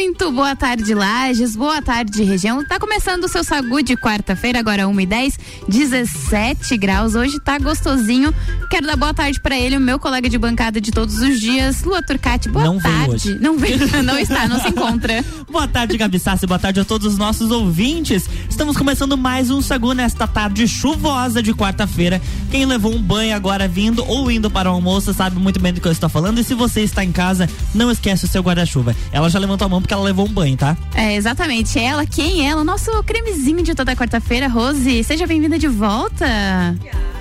Muito boa tarde, Lages. Boa tarde, região. Tá começando o seu Sagu de quarta-feira, agora 1 e 10 17 graus. Hoje tá gostosinho. Quero dar boa tarde para ele, o meu colega de bancada de todos os dias, Lua Turcati. Boa não tarde. Não vem, não está, não se encontra. boa tarde, Gabi Sassi. Boa tarde a todos os nossos ouvintes. Estamos começando mais um Sagu nesta tarde chuvosa de quarta-feira. Quem levou um banho agora vindo ou indo para o almoço sabe muito bem do que eu estou falando. E se você está em casa, não esquece o seu guarda-chuva. Ela já levantou a mão porque ela levou um banho, tá? É, exatamente. Ela, quem é ela? Nosso cremezinho de toda quarta-feira, Rose. Seja bem-vinda de volta.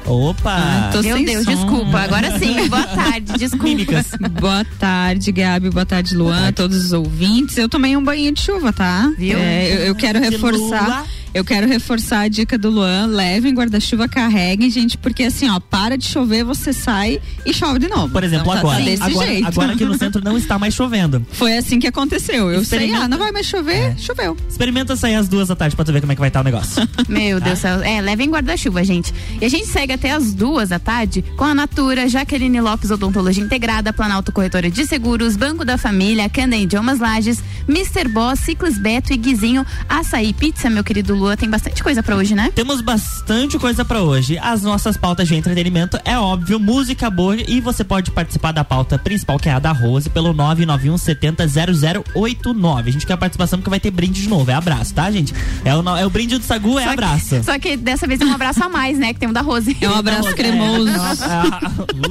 Opa! Ah, Meu Deus, som. desculpa. Agora sim. Boa tarde, desculpa. Mímicas. Boa tarde, Gabi. Boa tarde, Luan. Boa tarde. Todos os ouvintes. Eu tomei um banho de chuva, tá? Viu? É, eu, eu, quero reforçar. Eu quero reforçar a dica do Luan, levem guarda-chuva, carreguem, gente, porque assim, ó, para de chover, você sai e chove de novo. Por exemplo, então, agora, tá desse agora, jeito. agora aqui no centro não está mais chovendo. Foi assim que aconteceu. Eu sei, ah, não vai mais chover, é. choveu. Experimenta sair às duas da tarde pra tu ver como é que vai estar o negócio. Meu Deus do céu. É, levem guarda-chuva, gente. E a gente segue até as duas da tarde com a Natura, Jaqueline Lopes Odontologia Integrada, Planalto Corretora de Seguros, Banco da Família, Canda Idiomas Lages, Mr. Boss, Ciclis Beto e Guizinho, Açaí Pizza, meu querido Lua, tem bastante coisa para hoje, né? Temos bastante coisa para hoje. As nossas pautas de entretenimento é óbvio, música boa e você pode participar da pauta principal que é a da Rose pelo 991 70 0089. A gente quer a participação porque vai ter brinde de novo, é abraço, tá, gente? É o, é o brinde do Sagu, é só abraço. Que, só que dessa vez é um abraço a mais, né, que tem um da Rose. É um abraço cremoso. É,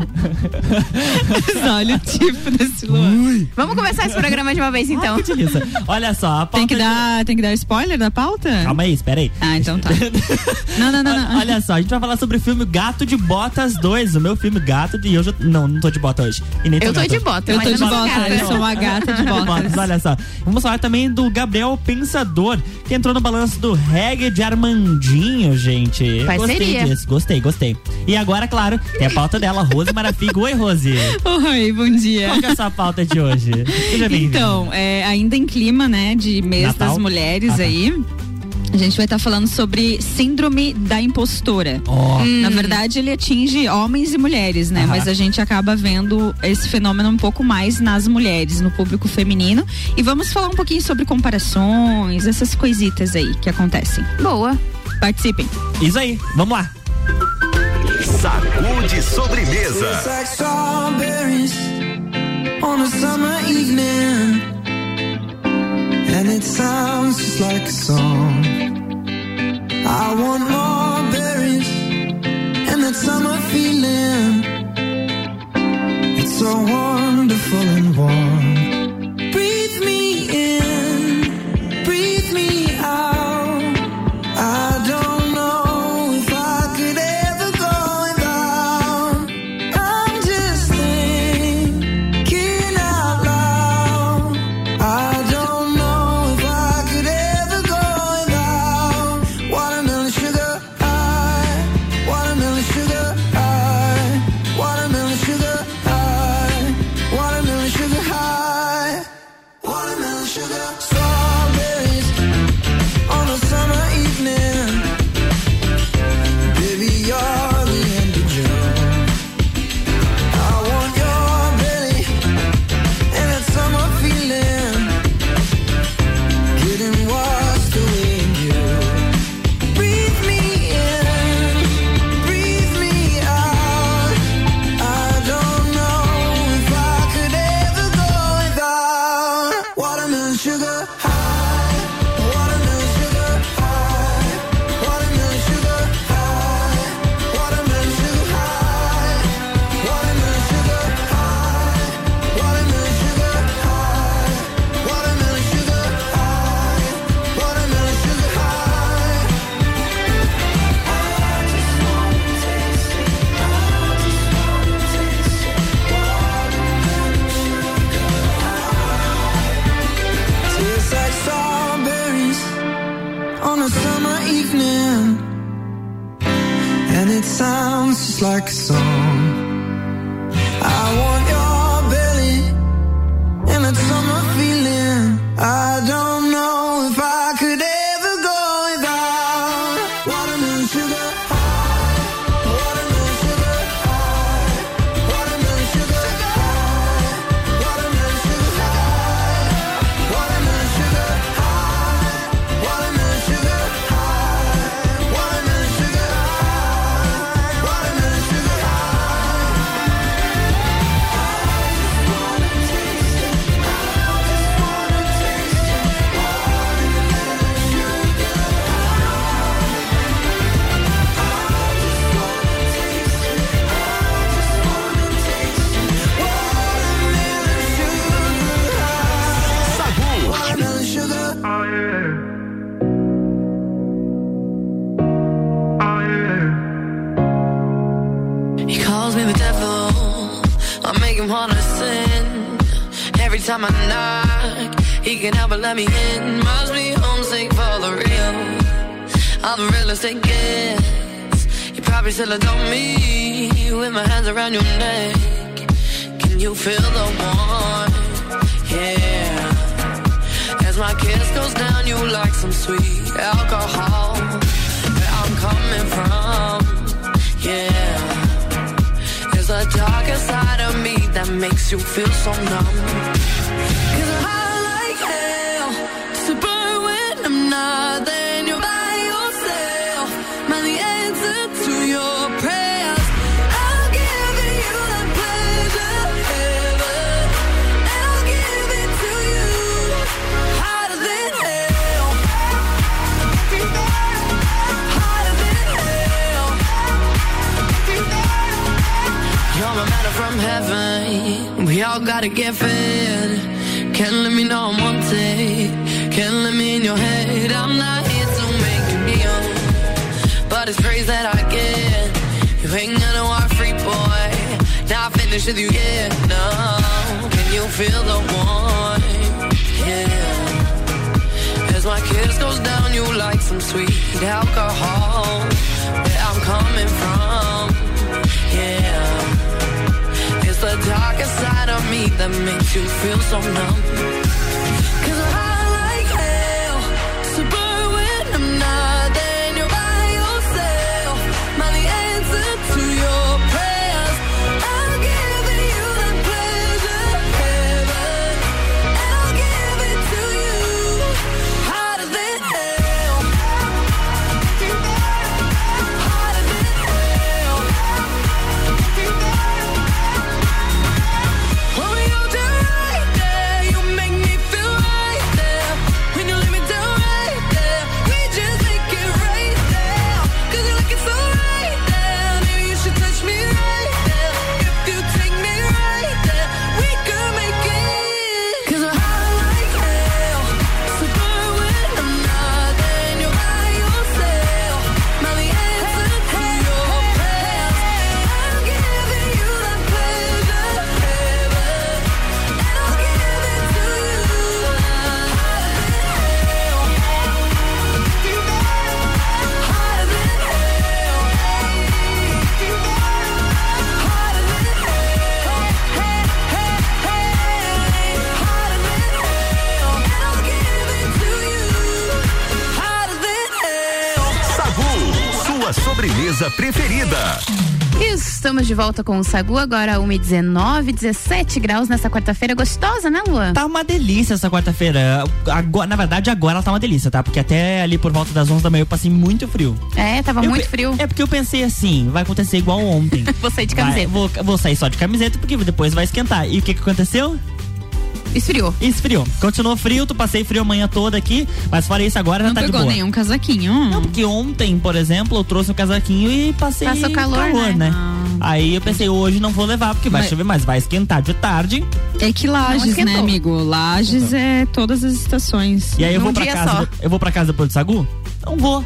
Olha o tipo desse Luan. Vamos começar esse programa de uma vez então. Ah, Olha só, a pauta tem que dar, de... tem que dar spoiler da pauta? Calma aí, espera aí. Ah, então tá. não, não, não, não. Olha só, a gente vai falar sobre o filme Gato de Botas 2, o meu filme Gato de eu já, não, não tô de bota hoje. E nem tô eu tô de bota, eu tô de bota, eu sou uma gata de botas. Olha só. Vamos falar também do Gabriel Pensador, que entrou no balanço do reggae de Armandinho, gente. Parceria. Gostei disso, gostei, gostei. E agora, claro, tem a pauta dela, Rose Marafigo. Oi, Rose. Oi, bom dia. Qual que é a sua pauta de hoje? Então, é, ainda em clima, né, de mês Natal? das mulheres ah, tá. aí. A gente vai estar tá falando sobre síndrome da impostora. Oh. Na verdade, ele atinge homens e mulheres, né? Mas a gente acaba vendo esse fenômeno um pouco mais nas mulheres, no público feminino. E vamos falar um pouquinho sobre comparações, essas coisitas aí que acontecem. Boa. Participem. Isso aí, vamos lá. Sacude sobremesa. On a summer evening, and it sounds just like a song. I want more berries and that summer feeling. It's so wonderful summer evening, and it sounds just like a song. Time I knock, he can help but let me in. Must be homesick for the real. I'm the realest it gets. You probably still adore me with my hands around your neck. Can you feel the warmth? Yeah. As my kiss goes down, you like some sweet alcohol. A darker side of me that makes you feel so numb. Cause I from heaven. We all gotta get fed. Can't let me know I'm wanted. Can't let me in your head. I'm not here to make you kneel. But it's praise that I get. You ain't gonna walk free, boy. Now I finished with you, yeah. No. Can you feel the warmth? Yeah. As my kiss goes down, you like some sweet alcohol. Where I'm coming from, yeah. The darker side of me that makes you feel so numb. Estamos de volta com o Sagu, agora 1h19, 17 graus nessa quarta-feira. Gostosa, né, Luan? Tá uma delícia essa quarta-feira. Agora, na verdade, agora ela tá uma delícia, tá? Porque até ali por volta das 11 da manhã eu passei muito frio. É, tava Eu muito frio. É porque eu pensei assim, vai acontecer igual ontem. Vou sair de Vai, camiseta. vou, vou sair só de camiseta porque depois vai esquentar. E o que que aconteceu? Esfriou. Esfriou. Continuou frio, tu passei frio a manhã toda aqui, mas fora isso agora Não já tá de pegou boa. nenhum casaquinho. Não, porque ontem, por exemplo, eu trouxe o casaquinho e passei Passou calor, né? Ah. Aí eu pensei, hoje não vou levar, porque vai Mas- chover, mas vai esquentar de tarde. É que Lages, né, amigo? Lages é todas as estações. E aí eu Num vou pra casa. só. Eu vou pra casa depois do Sagu? Não vou.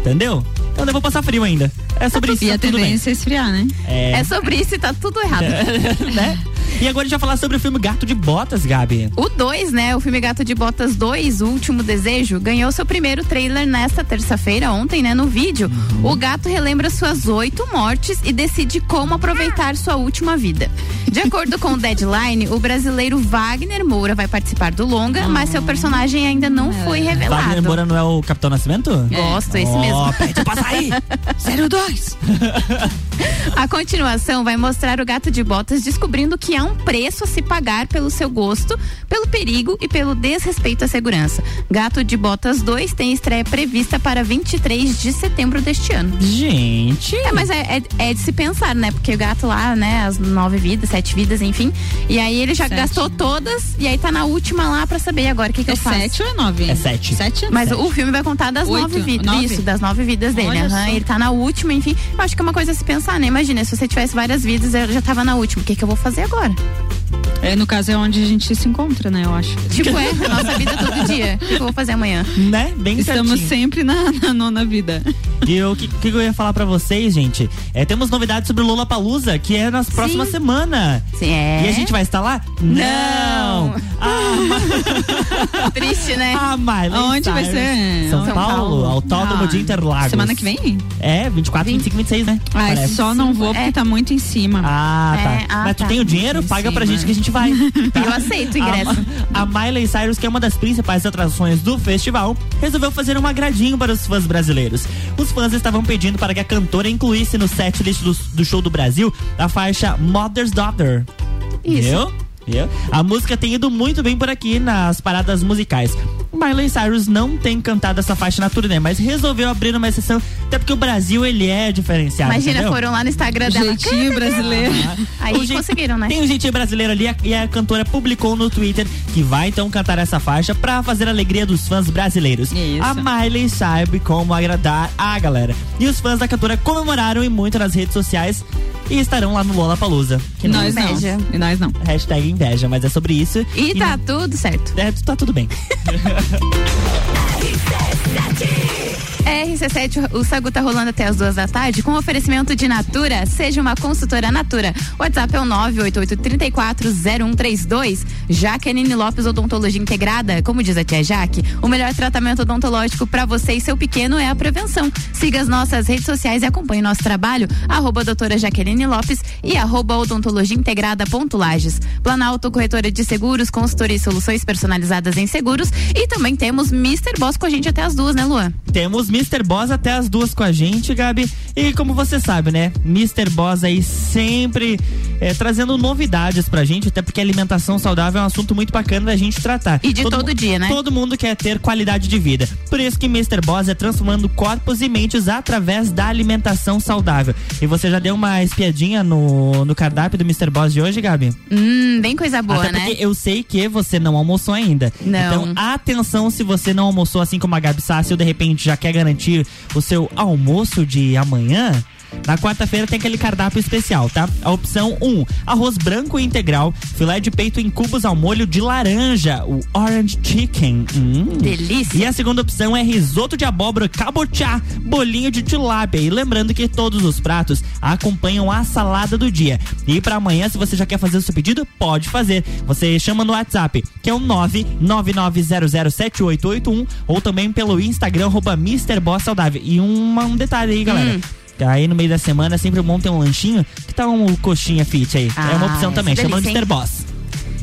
Entendeu? Então eu vou passar frio ainda. É sobre isso. E tá a tendência é esfriar, né? É, É sobre isso e tá tudo errado. né? E agora a gente vai falar sobre o filme Gato de Botas, Gabi. O 2, né? O filme Gato de Botas 2, O Último Desejo, ganhou seu primeiro trailer nesta terça-feira, ontem, né? No vídeo. Uhum. O gato relembra suas oito mortes e decide como aproveitar sua última vida. De acordo com o Deadline, o brasileiro Wagner Moura vai participar do longa, mas seu personagem ainda não foi revelado. Wagner Moura não é o Capitão Nascimento? Gosto, esse Ó, mesmo. Pede pra sair! 02. A continuação vai mostrar o gato de botas descobrindo que há um preço a se pagar pelo seu gosto, pelo perigo e pelo desrespeito à segurança. Gato de Botas 2 tem estreia prevista para 23 de setembro deste ano. Gente. É, mas é, é- é de se pensar, né? Porque o gato lá, né, as nove vidas, sete vidas, enfim. E aí ele já Sete. gastou todas e aí tá na última lá pra saber agora o que, que É eu faço. sete ou é nove? É sete. Sete? Mas Sete. o filme vai contar das Oito, nove vidas. nove? Isso, das nove vidas dele. Só. Ele tá na última, enfim. Eu acho que é uma coisa a se pensar, né? Imagina, se você tivesse várias vidas, eu já tava na última. O que, que eu vou fazer agora? É, no caso é onde a gente se encontra, né? Eu acho. Tipo, é, a nossa vida todo dia. O que eu vou fazer amanhã? Né? Bem Estamos certinho. sempre na, na nona vida. E o que, que eu ia falar pra vocês, gente? É, temos novidades sobre o Lola Palusa, que é na próxima semana. Sim, é. E a gente vai estar lá? Não. Ah, Triste, né? a Miley Aonde vai ser? São, São Paulo, Paulo. Autódromo Ah, de Interlagos. Semana que vem? É, 24, 25, 26, né? Ai, Parece. só não vou porque É. tá muito em cima. Ah, tá. É, ah, Mas tu tá. tem o dinheiro? Paga pra gente que a gente vai. tá? Eu aceito o ingresso. A, a Miley Cyrus, que é uma das principais atrações do festival, resolveu fazer um agradinho para os fãs brasileiros. Os fãs estavam pedindo para que a cantora incluísse no setlist do, do show do Brasil a faixa Mother's Daughter. Isso. Viu? Viu? A música tem ido muito bem por aqui nas paradas musicais. Miley Cyrus não tem cantado essa faixa na turnê, mas resolveu abrir uma exceção, até porque o Brasil ele é diferenciado. Imagina, entendeu? foram lá no Instagram dela. Jeitinho brasileiro. Aí O conseguiram, né? Tem um jeitinho brasileiro ali e a cantora publicou no Twitter que vai então cantar essa faixa pra fazer a alegria dos fãs brasileiros. Isso. A Miley sabe como agradar a galera. E os fãs da cantora comemoraram e muito nas redes sociais e estarão lá no Lollapalooza. Que não Nós inveja. não. E nós não. Hashtag inveja, mas é sobre isso. E tá tudo certo. É, tá tudo bem. Success, RC7, o Sagu tá rolando até as duas da tarde com oferecimento de Natura. Seja uma consultora Natura. WhatsApp é o 988340132. Jaqueline Lopes Odontologia Integrada. Como diz a tia Jaque, o melhor tratamento odontológico para você e seu pequeno é a prevenção. Siga as nossas redes sociais e acompanhe nosso trabalho. Arroba doutora Jaqueline Lopes e arroba odontologia integrada ponto Lages. Planalto Corretora de Seguros, consultoria e soluções personalizadas em seguros. E também temos Mr. Boss com a gente até as duas, né, Luan? Temos Mr. Boss até as duas com a gente, Gabi. E como você sabe, né? Mr. Boss aí sempre é, trazendo novidades pra gente, até porque alimentação saudável é um assunto muito bacana da gente tratar. E de todo mu- dia, né? Todo mundo quer ter qualidade de vida. Por isso que Mr. Boss é transformando corpos e mentes através da alimentação saudável. E você já deu uma espiadinha no, no cardápio do Mr. Boss de hoje, Gabi? Hum, bem coisa boa, Até né? porque eu sei que você não almoçou ainda. Não. Então, atenção se você não almoçou assim como a Gabi Sassi ou de repente já quer garantir o seu almoço de amanhã. Na quarta-feira tem aquele cardápio especial, tá? A opção 1, um, arroz branco integral, filé de peito em cubos ao molho de laranja, o orange chicken. Hum. Delícia. E a segunda opção é risoto de abóbora cabochá, bolinho de tilápia. E lembrando que todos os pratos acompanham a salada do dia. E para amanhã, se você já quer fazer o seu pedido, pode fazer. Você chama no WhatsApp, que é o 999007881 ou também pelo Instagram, arroba Mr. Boss Saudável. E uma- um detalhe aí, galera. Hum. Aí no meio da semana sempre bom ter um lanchinho. Que tal um coxinha fit aí? é uma Ah, opção também, delícia, Mr. hein? Boss.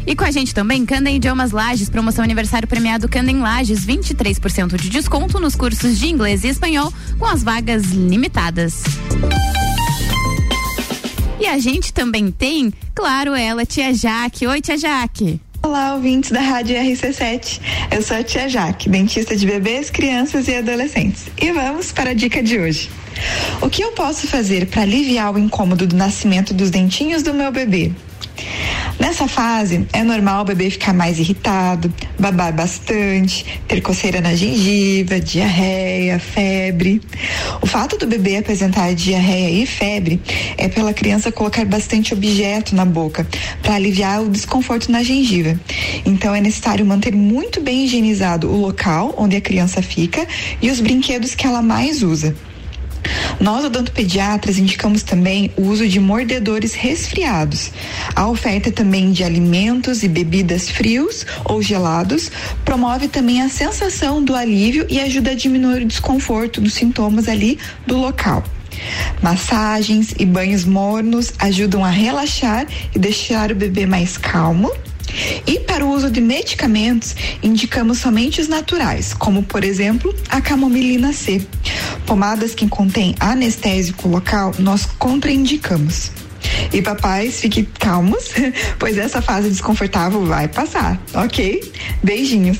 E com a gente também, Candem Idiomas Lages, promoção aniversário premiado Candem Lages, 23% de desconto nos cursos de inglês e espanhol com as vagas limitadas. E a gente também tem, claro, ela, tia Jaque. Oi, tia Jaque. Olá, ouvintes da Rádio RC7. Eu sou a tia Jaque, dentista de bebês, crianças e adolescentes. E vamos para a dica de hoje. O que eu posso fazer para aliviar o incômodo do nascimento dos dentinhos do meu bebê? Nessa fase, é normal o bebê ficar mais irritado, babar bastante, ter coceira na gengiva, diarreia, febre. O fato do bebê apresentar diarreia e febre é pela criança colocar bastante objeto na boca para aliviar o desconforto na gengiva. Então é necessário manter muito bem higienizado o local onde a criança fica e os brinquedos que ela mais usa. Nós, odontopediatras, indicamos também o uso de mordedores resfriados. A oferta também de alimentos e bebidas frios ou gelados promove também a sensação do alívio e ajuda a diminuir o desconforto dos sintomas ali do local. Massagens e banhos mornos ajudam a relaxar e deixar o bebê mais calmo. E para o uso de medicamentos, indicamos somente os naturais, como por exemplo a camomilina C. Pomadas que contêm anestésico local, nós contraindicamos. E papais, fiquem calmos, pois essa fase desconfortável vai passar, ok? Beijinhos!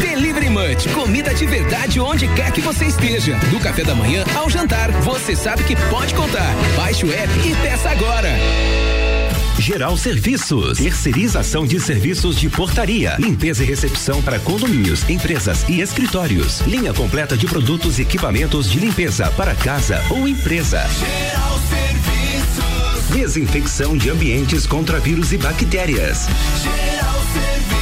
Delivery Munch, comida de verdade onde quer que você esteja. Do café da manhã ao jantar, você sabe que pode contar. Baixe o app e peça agora. Geral Serviços, terceirização de serviços de portaria, limpeza e recepção para condomínios, empresas e escritórios. Linha completa de produtos e equipamentos de limpeza para casa ou empresa. Geral Serviços. Desinfecção de ambientes contra vírus e bactérias. Geral Serviços.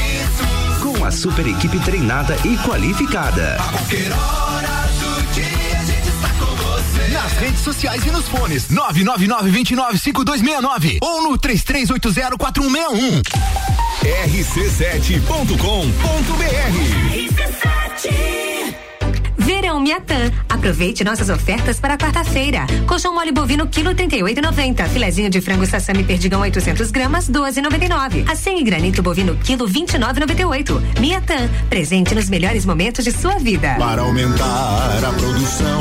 Com a super equipe treinada e qualificada. A qualquer hora do dia a gente está com você. Nas redes sociais e nos fones 999 29 5269 ou no 33804161. rc7.com.br Verão Miatã. Aproveite nossas ofertas para quarta-feira. Colchão mole bovino quilo 38,90. Filezinho de frango sassami perdigão 800 gramas 12,99. Acém e granito bovino quilo 29,98. Miatã. Presente nos melhores momentos de sua vida. Para aumentar a produção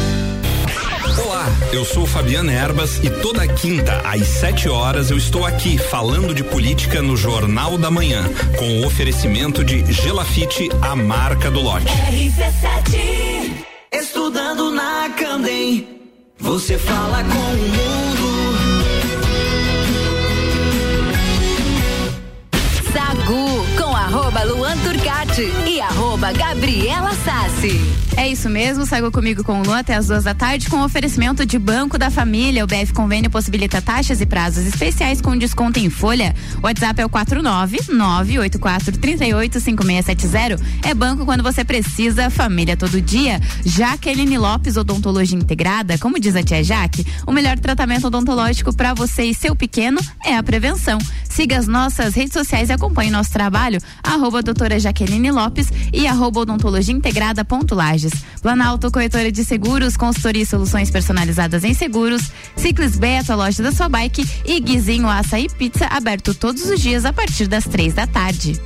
Olá, eu sou Fabiana Erbas e toda quinta às 7 horas eu estou aqui falando de política no Jornal da Manhã, com o oferecimento de Gelafite, a marca do lote. RC7. Estudando na Candem. Você fala com o mundo. Sagu com arroba Luan Turcati e arroba Gabriela Sassi. É isso mesmo, saiu comigo com o Lu até as duas da tarde com oferecimento de Banco da Família. O BF Convênio possibilita taxas e prazos especiais com desconto em folha. O WhatsApp é o 49984385670. É banco quando você precisa, família todo dia. Jaqueline Lopes Odontologia Integrada, como diz a tia Jaque, o melhor tratamento odontológico para você e seu pequeno é a prevenção. Siga as nossas redes sociais e acompanhe nosso trabalho, arroba doutora Jaqueline Lopes e arroba odontologia integrada ponto Lages. Planalto Corretora de Seguros, consultoria e soluções personalizadas em seguros, Ciclis Beto, a loja da sua bike e Guizinho Açaí Pizza, aberto todos os dias a partir das três da tarde.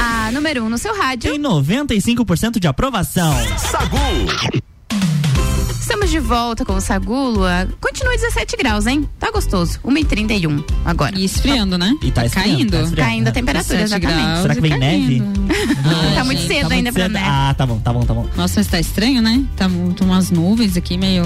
A número um no seu rádio. Tem 95% de aprovação. Sagu. Estamos de volta com o Sagulo. ah, Continua 17 graus, hein? Tá gostoso. 1h31 agora. E esfriando, né? E tá esfriando, caindo. tá esfriando. Caindo a temperatura, 17 exatamente. Será que vem neve? caindo. Tá muito gente, cedo Tá ainda muito pra cedo. neve. Ah, tá bom, tá bom, tá bom. Nossa, mas tá estranho, né? Tá mu- tá umas nuvens aqui meio.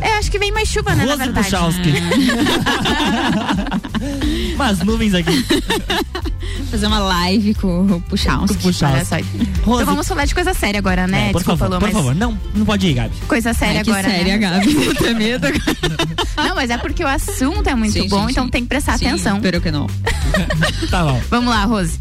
É, acho que vem mais chuva, né, na Rose verdade. Puchalski. Umas nuvens aqui. Fazer uma live com o Puchalski. Olha só. Então vamos falar de coisa séria agora, né? É, por Desculpa, favor, Lu, por mas favor. Não, não pode ir, Gabi. coisa séria Ai, que agora. séria, né? Gabi. Vou ter medo. Não, mas é porque o assunto é muito Sim, bom, sim, então sim. tem que prestar atenção. Espero que não. Tá bom. Vamos lá, Rose.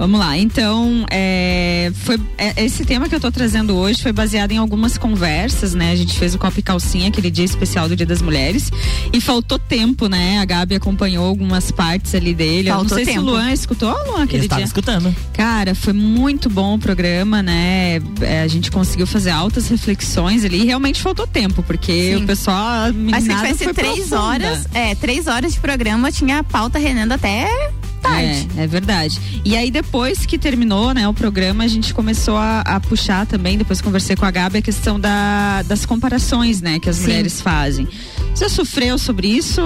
Vamos lá, então, é, foi, é, esse tema que eu tô trazendo hoje foi baseado em algumas conversas, né? A gente fez o Copa e Calcinha, aquele dia especial do Dia das Mulheres, e faltou tempo, né? A Gabi acompanhou algumas partes ali dele. eu Faltou não sei tempo. se o Luan escutou, Luan, aquele Eu estava dia. escutando. Cara, foi muito bom o programa, né? É, a gente conseguiu fazer altas reflexões ali e realmente faltou tempo, porque Sim. o pessoal. a Mas se foi três profunda. horas, é, três horas de programa, tinha a pauta renando até tarde. É, é verdade. E aí depois que terminou, né, o programa, a gente começou a, a puxar também, depois conversei com a Gabi, a questão da, das comparações, né, que as Sim. mulheres fazem. Você sofreu sobre isso?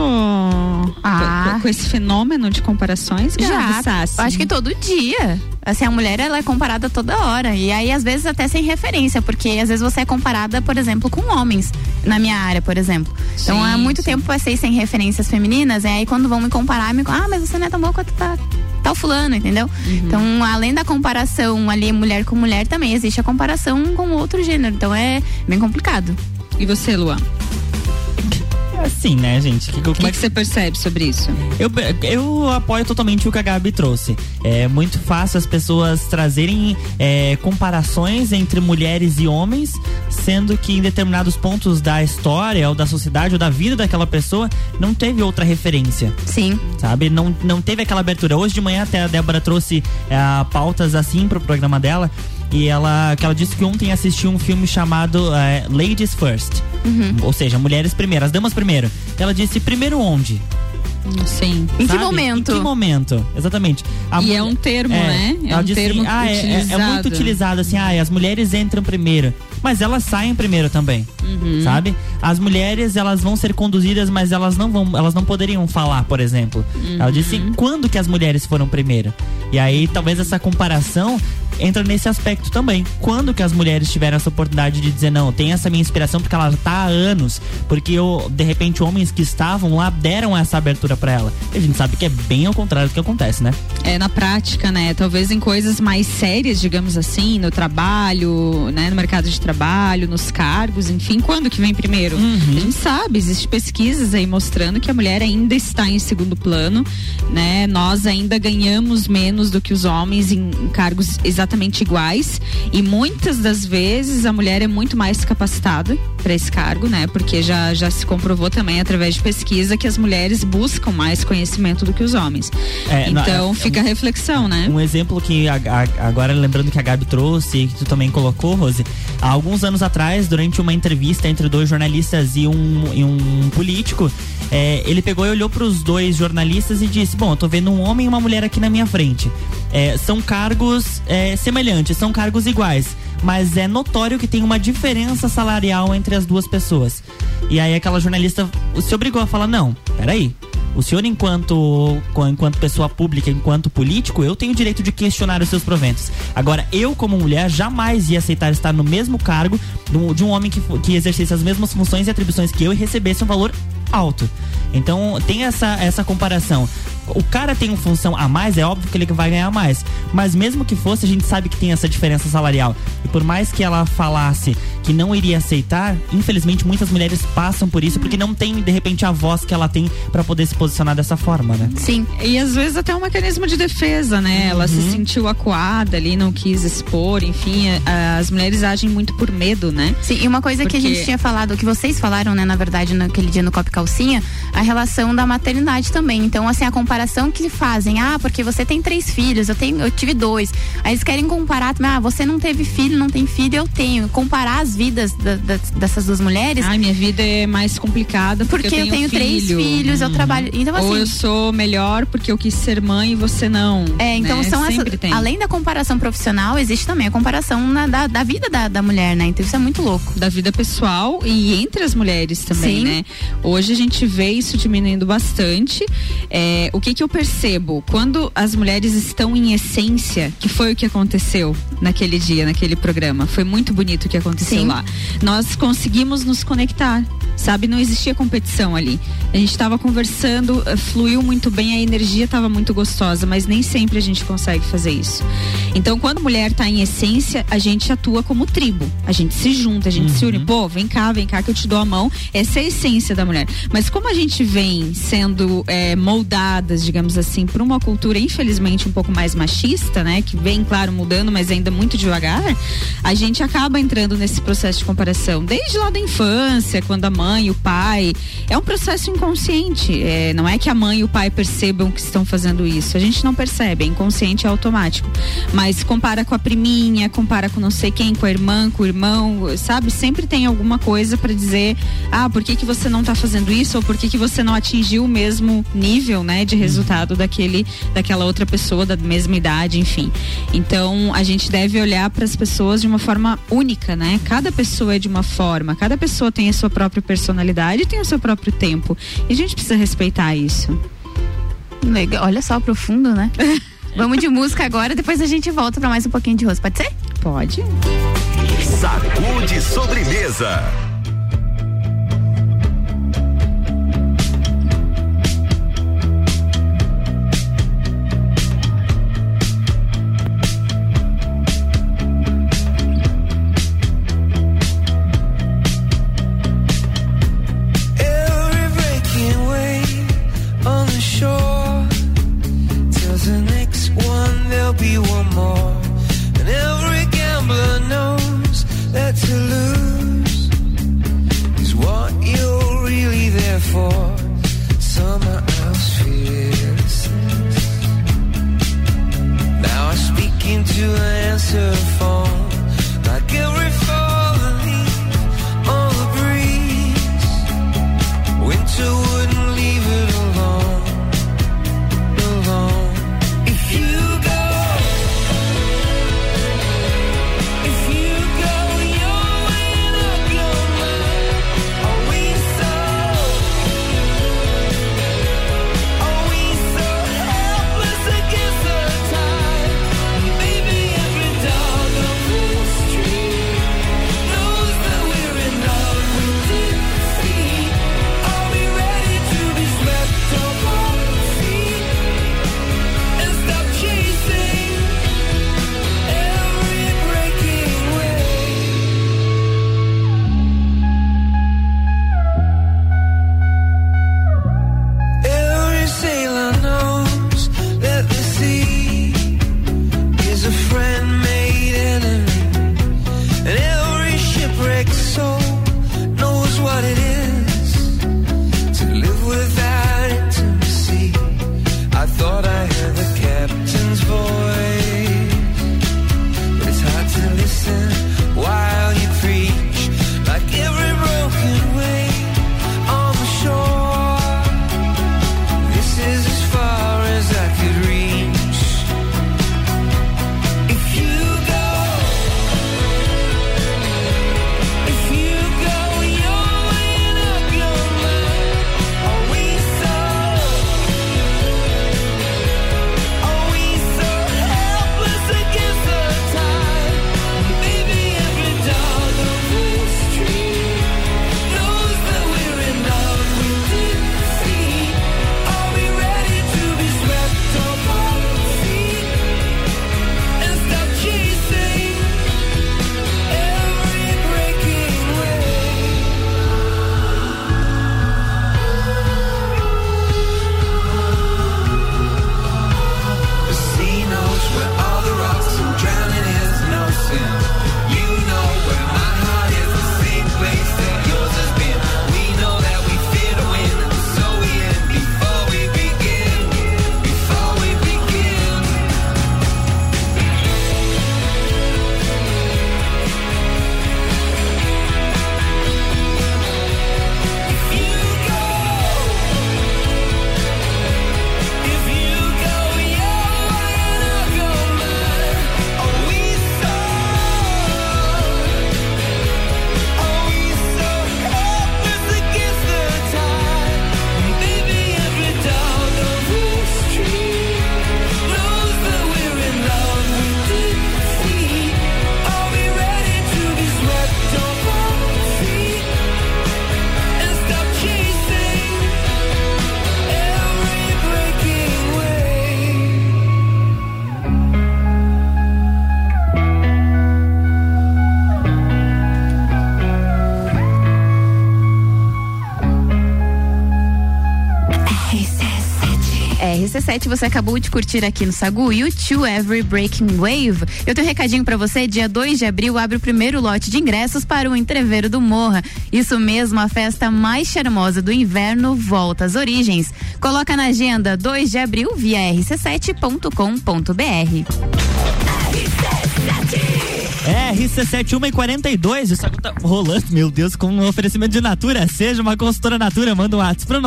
Ah. Com, com esse fenômeno de comparações, Já, Sassi? acho que todo dia. Assim, a mulher ela é comparada toda hora. E aí, às vezes, até sem referência, porque às vezes você é comparada, por exemplo, com homens, na minha área, por exemplo. então, Sim, há muito sim. tempo passei sem referências femininas, e aí quando vão me comparar, me ah, mas você não é tão boa quanto tá, tal fulano, entendeu? Uhum. Então, além da comparação ali, mulher com mulher, também existe a comparação com outro gênero. Então, é bem complicado. E você, Luan? Assim, né, gente? Que, como que, é que você percebe sobre isso? Eu, eu apoio totalmente o que a Gabi trouxe. É muito fácil as pessoas trazerem é, comparações entre mulheres e homens, sendo que em determinados pontos da história, ou da sociedade, ou da vida daquela pessoa, não teve outra referência. Sim. Sabe? Não, não teve aquela abertura. Hoje de manhã até a Débora trouxe é, pautas assim pro programa dela. E ela, que ela disse que ontem assistiu um filme chamado é, Ladies First. Uhum. Ou seja, mulheres primeiro, as damas primeiro. Ela disse primeiro onde? Sim. Em que Sabe? momento? Em que momento? Exatamente. A E é mulher- um termo, é, né? É um disse, termo ah, é- é, é, muito utilizado assim, ah, as mulheres entram primeiro. Mas elas saem primeiro também. Uhum. Sabe? As mulheres, elas vão ser conduzidas, mas elas não vão, elas não poderiam falar, por exemplo. Ela disse Uhum. quando que as mulheres foram primeiro. E aí talvez essa comparação entra nesse aspecto também. Quando que as mulheres tiveram essa oportunidade de dizer não, tem essa minha inspiração porque ela tá há anos, porque eu, de repente homens que estavam lá deram essa abertura pra ela. E a gente sabe que é bem ao contrário do que acontece, né? É na prática, né? Talvez em coisas mais sérias, digamos assim, no trabalho, né? No mercado de trabalho, nos cargos, enfim, quando que vem primeiro? A gente sabe, existem pesquisas aí mostrando que a mulher ainda está em segundo plano, né? Nós ainda ganhamos menos do que os homens em, em cargos exatamente iguais e muitas das vezes a mulher é muito mais capacitada para esse cargo, né? Porque já, já se comprovou também através de pesquisa que as mulheres buscam mais conhecimento do que os homens. É, não, então é- fica a reflexão, né? Um exemplo que a- a- agora lembrando que a Gabi trouxe e que tu também colocou, Rose, há alguns anos atrás, durante uma entrevista entre dois jornalistas e um, e um político, é, ele pegou e olhou para os dois jornalistas e disse: Bom, eu tô vendo um homem e uma mulher aqui na minha frente. É, são cargos é, semelhantes, são cargos iguais. Mas é notório que tem uma diferença salarial entre as duas pessoas. E aí aquela jornalista se obrigou a falar: não, peraí. O senhor, enquanto, enquanto pessoa pública, enquanto político, eu tenho o direito de questionar os seus proventos. Agora, eu, como mulher, jamais ia aceitar estar no mesmo cargo de um homem que, que exercesse as mesmas funções e atribuições que eu e recebesse um valor alto. Então, tem essa, essa comparação. O cara tem uma função a mais, é óbvio que ele vai ganhar mais. Mas mesmo que fosse, a gente sabe que tem essa diferença salarial. E por mais que ela falasse que não iria aceitar, infelizmente muitas mulheres passam por isso porque não tem, de repente, a voz que ela tem pra poder se posicionar dessa forma, né? Sim. E às vezes até um mecanismo de defesa, né? Ela se sentiu acuada ali, não quis expor, enfim, a- as mulheres agem muito por medo, né? Sim, e uma coisa que a Porque- gente tinha falado, que vocês falaram, né, na verdade, naquele dia no Copo Calcinha, a relação da maternidade também. Então, assim, a comparação comparação que fazem. Ah, porque você tem três filhos, eu tenho, eu tive dois. Aí eles querem comparar, ah, você não teve filho, não tem filho, eu tenho. Comparar as vidas da- da- dessas duas mulheres. Ai, minha vida é mais complicada porque, Porque eu tenho três filho. filhos, eu trabalho- então, Ou assim- eu sou melhor porque eu quis ser mãe e você não. É, então né? são Sempre tem. Além da comparação profissional, existe também a comparação na- da, da vida da, da mulher, né? Então isso é muito louco. da vida pessoal e entre as mulheres também, Sim. né? Hoje a gente vê isso diminuindo bastante. É, o que que eu percebo? Quando as mulheres estão em essência, que foi o que aconteceu naquele dia, naquele programa, foi muito bonito o que aconteceu Sim. lá. Nós conseguimos nos conectar, sabe? Não existia competição ali. A gente estava conversando, eh, fluiu muito bem, a energia estava muito gostosa, mas nem sempre a gente consegue fazer isso. Então, quando a mulher está em essência, a gente atua como tribo. A gente se junta, a gente se une. Pô, vem cá, vem cá que eu te dou a mão. Essa é a essência da mulher. Mas como a gente vem sendo eh, moldadas, digamos assim, por uma cultura, infelizmente, um pouco mais machista, né? Que vem, claro, mudando, mas ainda muito devagar, a gente acaba entrando nesse processo de comparação. Desde lá da infância, quando a mãe, o pai. É um processo inconsciente. É, não é que a mãe e o pai percebam que estão fazendo isso. A gente não percebe, é inconsciente, é automático. Mas compara com a priminha, compara com não sei quem, com a irmã, com o irmão, sabe? Sempre tem alguma coisa pra dizer, ah, por que, que você não tá fazendo isso? Ou por que, que você não atingiu o mesmo nível, né, de resultado daquele, daquela outra pessoa da mesma idade, enfim. Então, a gente deve olhar para as pessoas de uma forma única, né? Cada pessoa é de uma forma, cada pessoa tem a sua própria personalidade e tem o seu próprio tempo. E a gente precisa respeitar isso. Legal. Olha só, profundo, né? Vamos de música agora, depois a gente volta pra mais um pouquinho de rosto. Pode ser? Pode. Sacude sobremesa. Você acabou de curtir aqui no Sagu You To Every Breaking Wave. Eu tenho um recadinho pra você, dia 2 de abril abre o primeiro lote de ingressos para o Entreveiro do Morra. Isso mesmo, a festa mais charmosa do inverno volta às origens. Coloca na agenda 2 de abril via rc7.com.br. RC7 e 42, isso aqui tá rolando, meu Deus, com um oferecimento de Natura. Seja uma consultora Natura, manda um WhatsApp pro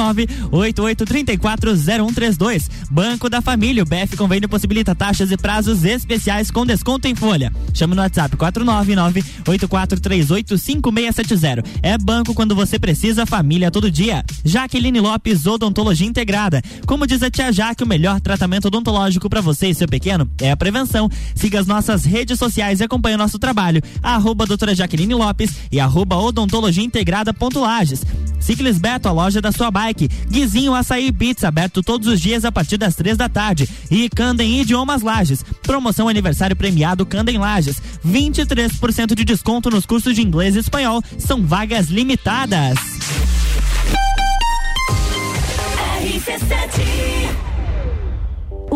988340132. Banco da Família, o BF Convênio possibilita taxas e prazos especiais com desconto em folha. Chama no WhatsApp 499-8438-5670. É banco quando você precisa, família todo dia. Jaqueline Lopes, Odontologia Integrada. Como diz a tia Jaque, o melhor tratamento odontológico para você e seu pequeno é a prevenção. Siga as nossas redes sociais e acompanhe o nosso trabalho. Arroba doutora Jaqueline Lopes e arroba odontologia integrada ponto Lages. Ciclis Beto, a loja da sua bike. Guizinho Açaí Pizza, aberto todos os dias a partir das três da tarde. E Candem Idiomas Lages. Promoção aniversário premiado Candem Lages. 23% de desconto nos cursos de inglês e espanhol. São vagas limitadas.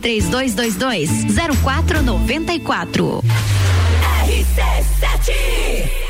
três dois dois dois zero quatro noventa e quatro. RC sete.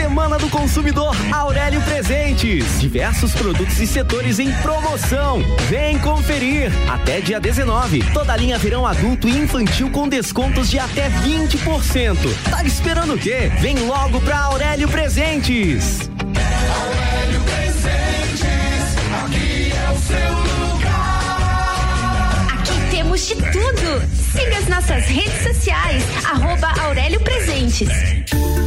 Semana do Consumidor Aurélio Presentes. Diversos produtos e setores em promoção. Vem conferir. Até dia 19. Toda a linha verão adulto e infantil com descontos de até 20%. Tá esperando o quê? Vem logo pra Aurélio Presentes. Aurélio Presentes, aqui é o seu lugar. Aqui temos de tudo. Siga as nossas redes sociais, arroba Aurélio Presentes.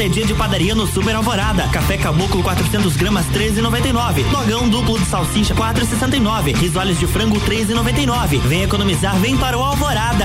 É dia de padaria no Super Alvorada. Café Caboclo 400 gramas 13,99. Logão duplo de salsicha 4,69. Risoles de frango 3,99. Vem economizar, vem para o Alvorada.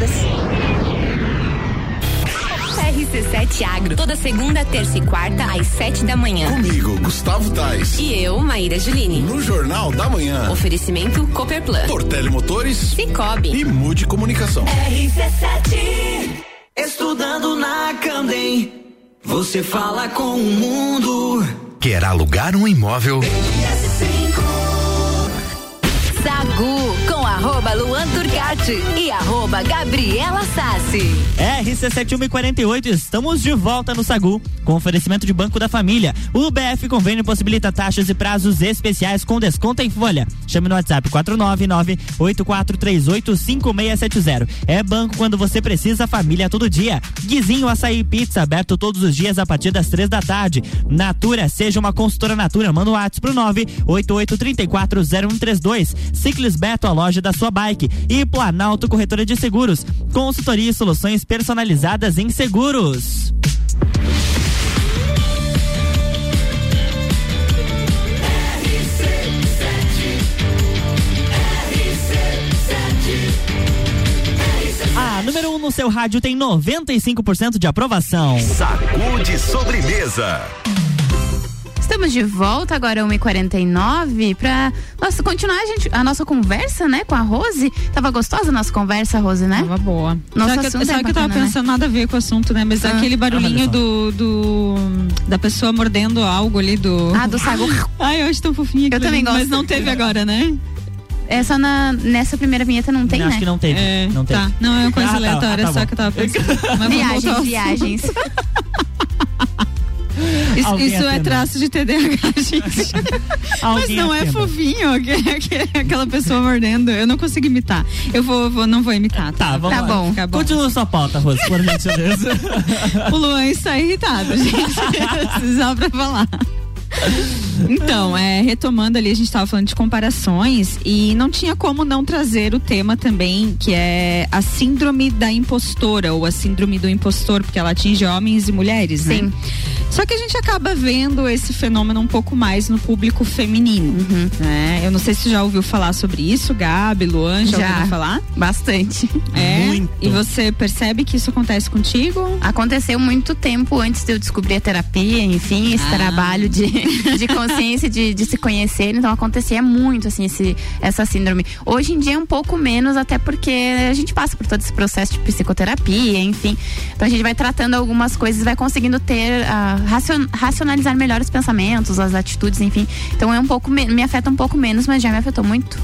RC7 Agro, toda segunda, terça e quarta, às sete da manhã. Comigo, Gustavo Tais. E eu, Maíra Juline. No Jornal da Manhã. Oferecimento Copperplan. Portele Motores. Cicobi. E Mude Comunicação. RC7 Estudando na Candem. Você fala com o mundo. Quer alugar um imóvel? Sagu com arroba Luan E Gabriela Sassi. RC7148, estamos de volta no Sagu, com oferecimento de Banco da Família. O BF Convênio possibilita taxas e prazos especiais com desconto em folha. Chame no WhatsApp 499-8438-5670. É banco quando você precisa, família todo dia. Guizinho Açaí Pizza, aberto todos os dias a partir das três da tarde. Natura, seja uma consultora Natura, manda o WhatsApp pro 988340132. Ciclis Beto, a loja da sua bike. E Planalto Corretora de Seguros. Consultoria e soluções personalizadas em seguros. Número 1 um no seu rádio tem 95% de aprovação. Sacude sobremesa. Estamos de volta agora 1h49 pra nossa, continuar a, gente, a nossa conversa, né, com a Rose. Tava gostosa a nossa conversa, Rose, né? Tava boa. Nosso sabe que, é que eu tava né? pensando nada a ver com o assunto, né? Mas Ah. aquele barulhinho só. do, do. da pessoa mordendo algo ali do. Ah, do sagu. Ai, eu acho tão fofinho. Eu também ali, gosto. Mas não teve agora, né? É só na, nessa primeira vinheta não tem, Não, né? acho que não teve. É, não teve. Tá. Não, é uma coisa Ah, tá, aleatória, ah, tá só que eu tava pensando. Viagens, viagens. Isso, isso é traço de TDAH, gente. Mas não é atenda. fofinho aquele- aquele- aquela pessoa mordendo. Eu não consigo imitar. Eu vou, vou- não vou imitar. Tá, vamos Tá lá. bom. Fica bom. Continua sua pauta, Rose, por gentileza. O Luan está irritado, gente. Só pra falar. Então, é, retomando ali, a gente estava falando de comparações e não tinha como não trazer o tema também, que é a síndrome da impostora, ou a síndrome do impostor, porque ela atinge homens e mulheres, né? Sim. Só que a gente acaba vendo esse fenômeno um pouco mais no público feminino. Né? Eu não sei se já ouviu falar sobre isso, Gabi, Luan, já, Já. ouviram falar? Bastante. É. Muito. E você percebe que isso acontece contigo? Aconteceu muito tempo antes de eu descobrir a terapia, enfim, esse Ah. trabalho de, de consciência, de, de se conhecer. Então acontecia muito, assim, esse, essa síndrome. Hoje em dia é um pouco menos, até porque a gente passa por todo esse processo de psicoterapia, enfim. Então a gente vai tratando algumas coisas, vai conseguindo ter, ah, racion- racionalizar melhor os pensamentos, as atitudes, enfim. Então é um pouco, me, me afeta um pouco menos, mas já me afetou muito.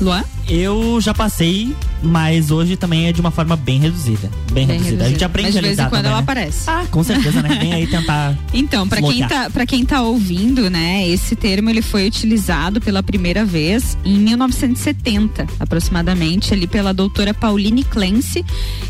Luan? Eu já passei, mas hoje também é de uma forma bem reduzida. Bem, Bem reduzida. A gente reduzida. aprende Mas de a vez em lidar quando também, ela né? aparece. Ah, com certeza, né? Vem aí tentar. Então, para quem tá, para quem tá ouvindo, né, esse termo ele foi utilizado pela primeira vez em 1970, aproximadamente, ali pela doutora Pauline Clancy,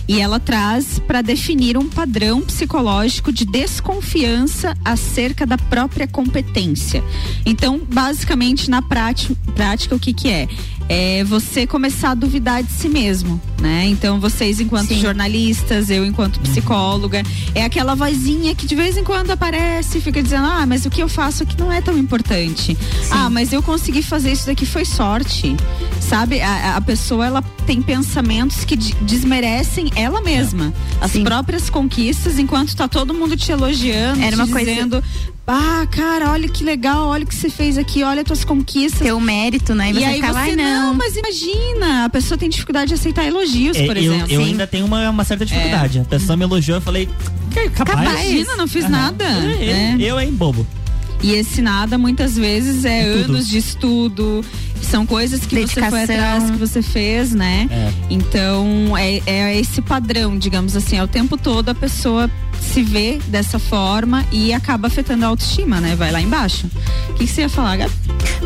e ela traz para definir um padrão psicológico de desconfiança acerca da própria competência. Então, basicamente na prática, prática o que que é? É você começar a duvidar de si mesmo, né? Então vocês enquanto Sim. jornalistas, eu enquanto psicóloga, é aquela vozinha que de vez em quando aparece e fica dizendo: "Ah, mas o que eu faço aqui não é tão importante. Ah, mas eu consegui fazer isso daqui foi sorte". Sabe? A, a pessoa ela tem pensamentos que de- desmerecem ela mesma, as próprias conquistas, enquanto tá todo mundo te elogiando, Era te uma coisa- dizendo ah, cara, olha que legal, olha o que você fez aqui, olha as tuas conquistas. Teu mérito, né? E E, você aí ficava, você, "Ai, não. não." mas imagina, a pessoa tem dificuldade de aceitar elogios, É, por eu, exemplo. eu ainda tenho uma, uma certa dificuldade. A pessoa me elogiou, eu falei, "Que capaz. Imagina, não fiz Aham. nada. Eu, É. eu, hein, bobo. E esse nada muitas vezes é Tudo. anos de estudo, são coisas que você foi Dedicação. atrás, que você fez, né? É. Então é, é esse padrão, digamos assim, é o tempo todo a pessoa se vê dessa forma e acaba afetando a autoestima, né? Vai lá embaixo. O que, que você ia falar, Gabi?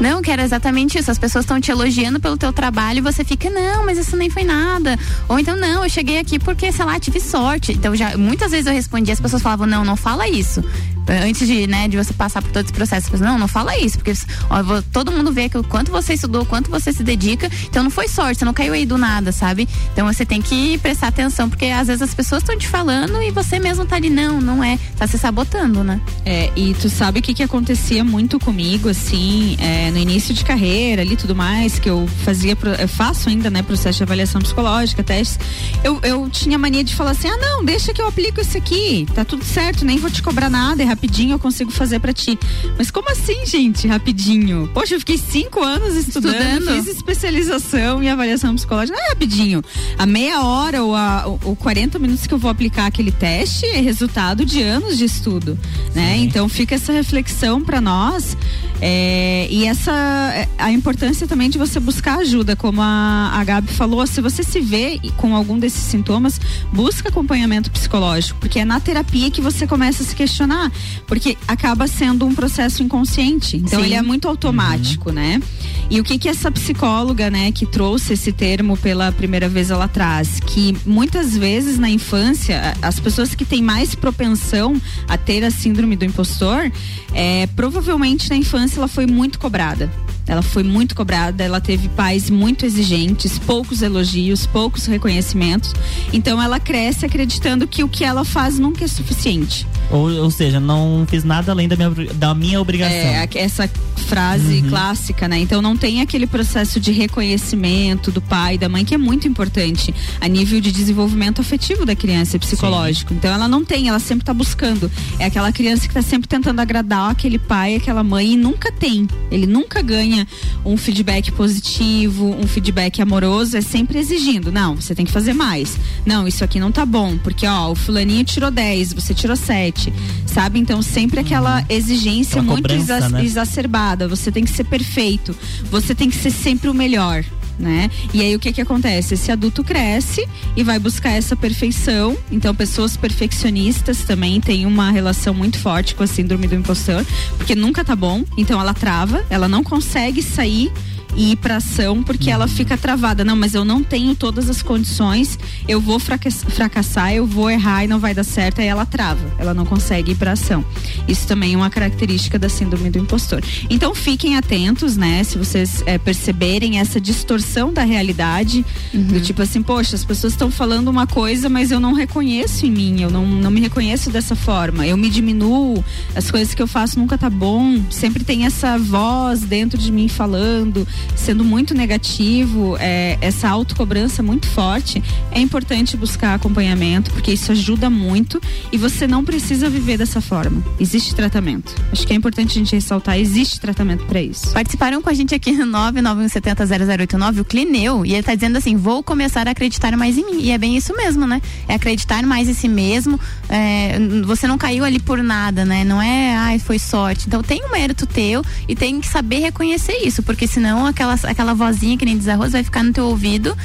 Não, que era exatamente isso. As pessoas estão te elogiando pelo teu trabalho e você fica, não, mas isso nem foi nada. Ou então, não, eu cheguei aqui porque, sei lá, tive sorte. Então, já muitas vezes eu respondia, as pessoas falavam, não, não fala isso. Antes de, né, de você passar por todo esse processo, não, não fala isso, porque ó, todo mundo vê que o quanto você estudou, o quanto você se dedica. Então não foi sorte, você não caiu aí do nada, sabe? Então você tem que prestar atenção, porque às vezes as pessoas estão te falando e você mesmo tá ali, não, não é. Tá se sabotando, né? É, e tu sabe o que que acontecia muito comigo, assim, é, no início de carreira ali tudo mais, que eu fazia, eu faço ainda, né, processo de avaliação psicológica, testes. Eu, eu tinha mania de falar assim, ah, não, deixa que eu aplico isso aqui, tá tudo certo, nem vou te cobrar nada, é rapidinho eu consigo fazer pra ti. Mas como assim, gente, rapidinho? Poxa, eu fiquei cinco anos estudando, Estudando. fiz especialização em avaliação psicológica, não é rapidinho. A meia hora ou, a, ou, ou 40 minutos que eu vou aplicar aquele teste é resultado de anos de estudo, né? Então fica essa reflexão para nós é, e essa é, a importância também de você buscar ajuda, como a, a Gabi falou, se você se vê com algum desses sintomas, busca acompanhamento psicológico, porque é na terapia que você começa a se questionar, porque acaba sendo um processo inconsciente, então Sim. ele é muito automático, né? E o que que essa psicóloga, né, que trouxe esse termo pela primeira vez ela traz, que muitas vezes na infância as pessoas que têm mais propensão a ter a síndrome do impostor, é, provavelmente na infância ela foi muito cobrada. Ela foi muito cobrada, ela teve pais muito exigentes, poucos elogios, poucos reconhecimentos. Então ela cresce acreditando que o que ela faz nunca é suficiente. Ou, ou seja, não fiz nada além da minha, da minha obrigação. É, essa frase Uhum. clássica, né? Então não tem aquele processo de reconhecimento do pai da mãe que é muito importante a nível de desenvolvimento afetivo da criança psicológico. Então ela não tem, ela sempre tá buscando. É aquela criança que tá sempre tentando agradar aquele pai, aquela mãe e nunca tem. Ele nunca ganha um feedback positivo, um feedback amoroso, é sempre exigindo. Não, você tem que fazer mais. Não, isso aqui não tá bom, porque ó, o fulaninho tirou 10, você tirou 7. Sabe? Então sempre aquela exigência Aquela muito cobrança, exa- né? exacerbada. Você tem que ser perfeito. Você tem que ser sempre o melhor. Né? E aí o que que acontece? Esse adulto cresce e vai buscar essa perfeição. Então pessoas perfeccionistas também têm uma relação muito forte com a síndrome do impostor, porque nunca tá bom. Então ela trava, ela não consegue sair e ir pra ação porque ela fica travada. Não, mas eu não tenho todas as condições, eu vou fracass- fracassar, eu vou errar e não vai dar certo. Aí ela trava, ela não consegue ir pra ação. Isso também é uma característica da síndrome do impostor. Então fiquem atentos, né? Se vocês eh, perceberem essa distorção da realidade, do tipo assim, poxa, as pessoas estão falando uma coisa, mas eu não reconheço em mim, eu não, não me reconheço dessa forma. Eu me diminuo, as coisas que eu faço nunca tá bom. Sempre tem essa voz dentro de mim falando, sendo muito negativo, é, essa autocobrança muito forte. É importante buscar acompanhamento, porque isso ajuda muito e você não precisa viver dessa forma. Existe tratamento. Acho que é importante a gente ressaltar, existe tratamento para isso. Participaram com a gente aqui no 991700089, o Clineu, e ele tá dizendo assim: vou começar a acreditar mais em mim. E é bem isso mesmo, né? É acreditar mais em si mesmo. é, você não caiu ali por nada, né? Não é, ai, foi sorte. Então tem um mérito teu e tem que saber reconhecer isso, porque senão aquela, aquela vozinha que nem diz arroz vai ficar no teu ouvido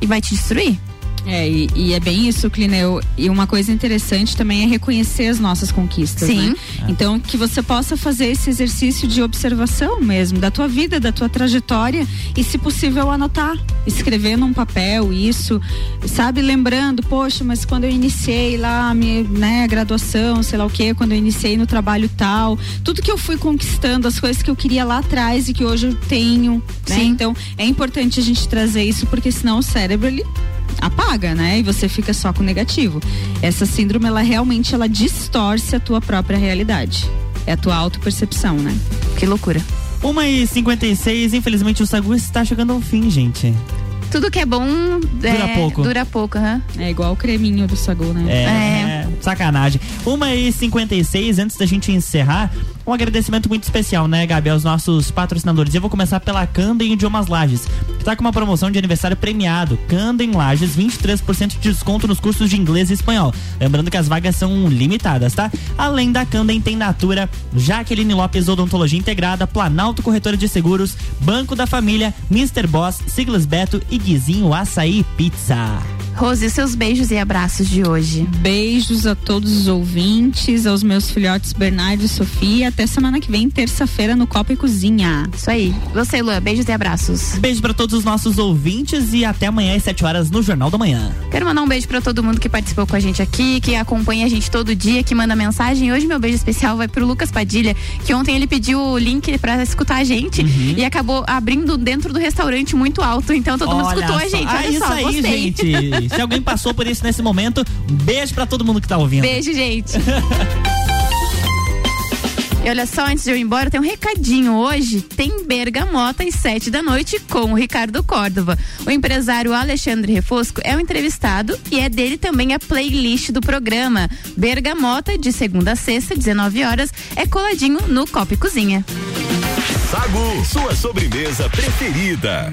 e vai te destruir. É, e, e é bem isso, Clineu. E uma coisa interessante também é reconhecer as nossas conquistas, Sim. né? Então, que você possa fazer esse exercício de observação mesmo, da tua vida, da tua trajetória e, se possível, anotar, escrever num papel isso, sabe? Lembrando, poxa, mas quando eu iniciei lá a minha né, graduação, sei lá o quê, quando eu iniciei no trabalho tal, tudo que eu fui conquistando, as coisas que eu queria lá atrás e que hoje eu tenho, né? Sim. Então, é importante a gente trazer isso, porque senão o cérebro, ele apaga, né? E você fica só com negativo. Essa síndrome, ela realmente ela distorce a tua própria realidade. É a tua autopercepção, né? Que loucura. 1 e 56 infelizmente o Sagu está chegando ao fim, gente. Tudo que é bom Dura é, pouco. Dura pouco, aham. É igual o creminho do sagu, né? É, sacanagem. 1 e 56 antes da gente encerrar, um agradecimento muito especial, né, Gabi, aos nossos patrocinadores. Eu vou começar pela Candem Idiomas Lages, que tá com uma promoção de aniversário premiado. Candem Lages, 23% de desconto nos cursos de inglês e espanhol. Lembrando que as vagas são limitadas, tá? Além da Candem, tem Natura, Jaqueline Lopes Odontologia Integrada, Planalto Corretora de Seguros, Banco da Família, Mr. Boss, Siglas Beto e Guizinho Açaí Pizza. Rose, seus beijos e abraços de hoje. Beijos a todos os ouvintes, aos meus filhotes Bernardo e Sofia. Até semana que vem, terça-feira, no Copa e Cozinha. Isso aí. Você, Luan, beijos e abraços. Beijo pra todos os nossos ouvintes e até amanhã às 7 horas no Jornal da Manhã. Quero mandar um beijo pra todo mundo que participou com a gente aqui, que acompanha a gente todo dia, que manda mensagem. Hoje meu beijo especial vai pro Lucas Padilha, que ontem ele pediu o link pra escutar a gente Uhum. e acabou abrindo dentro do restaurante muito alto. Então todo mundo Olha escutou a só. gente. Ah, Olha isso só, aí, gostei. gente. Se alguém passou por isso nesse momento, um beijo pra todo mundo que tá ouvindo. Beijo, gente. E olha só, antes de eu ir embora, tem um recadinho. Hoje tem Bergamota às sete da noite com o Ricardo Córdova. O empresário Alexandre Refosco é o entrevistado e é dele também a playlist do programa. Bergamota, de segunda a sexta, 19 horas, é coladinho no Copa e Cozinha. Sagu, sua sobremesa preferida.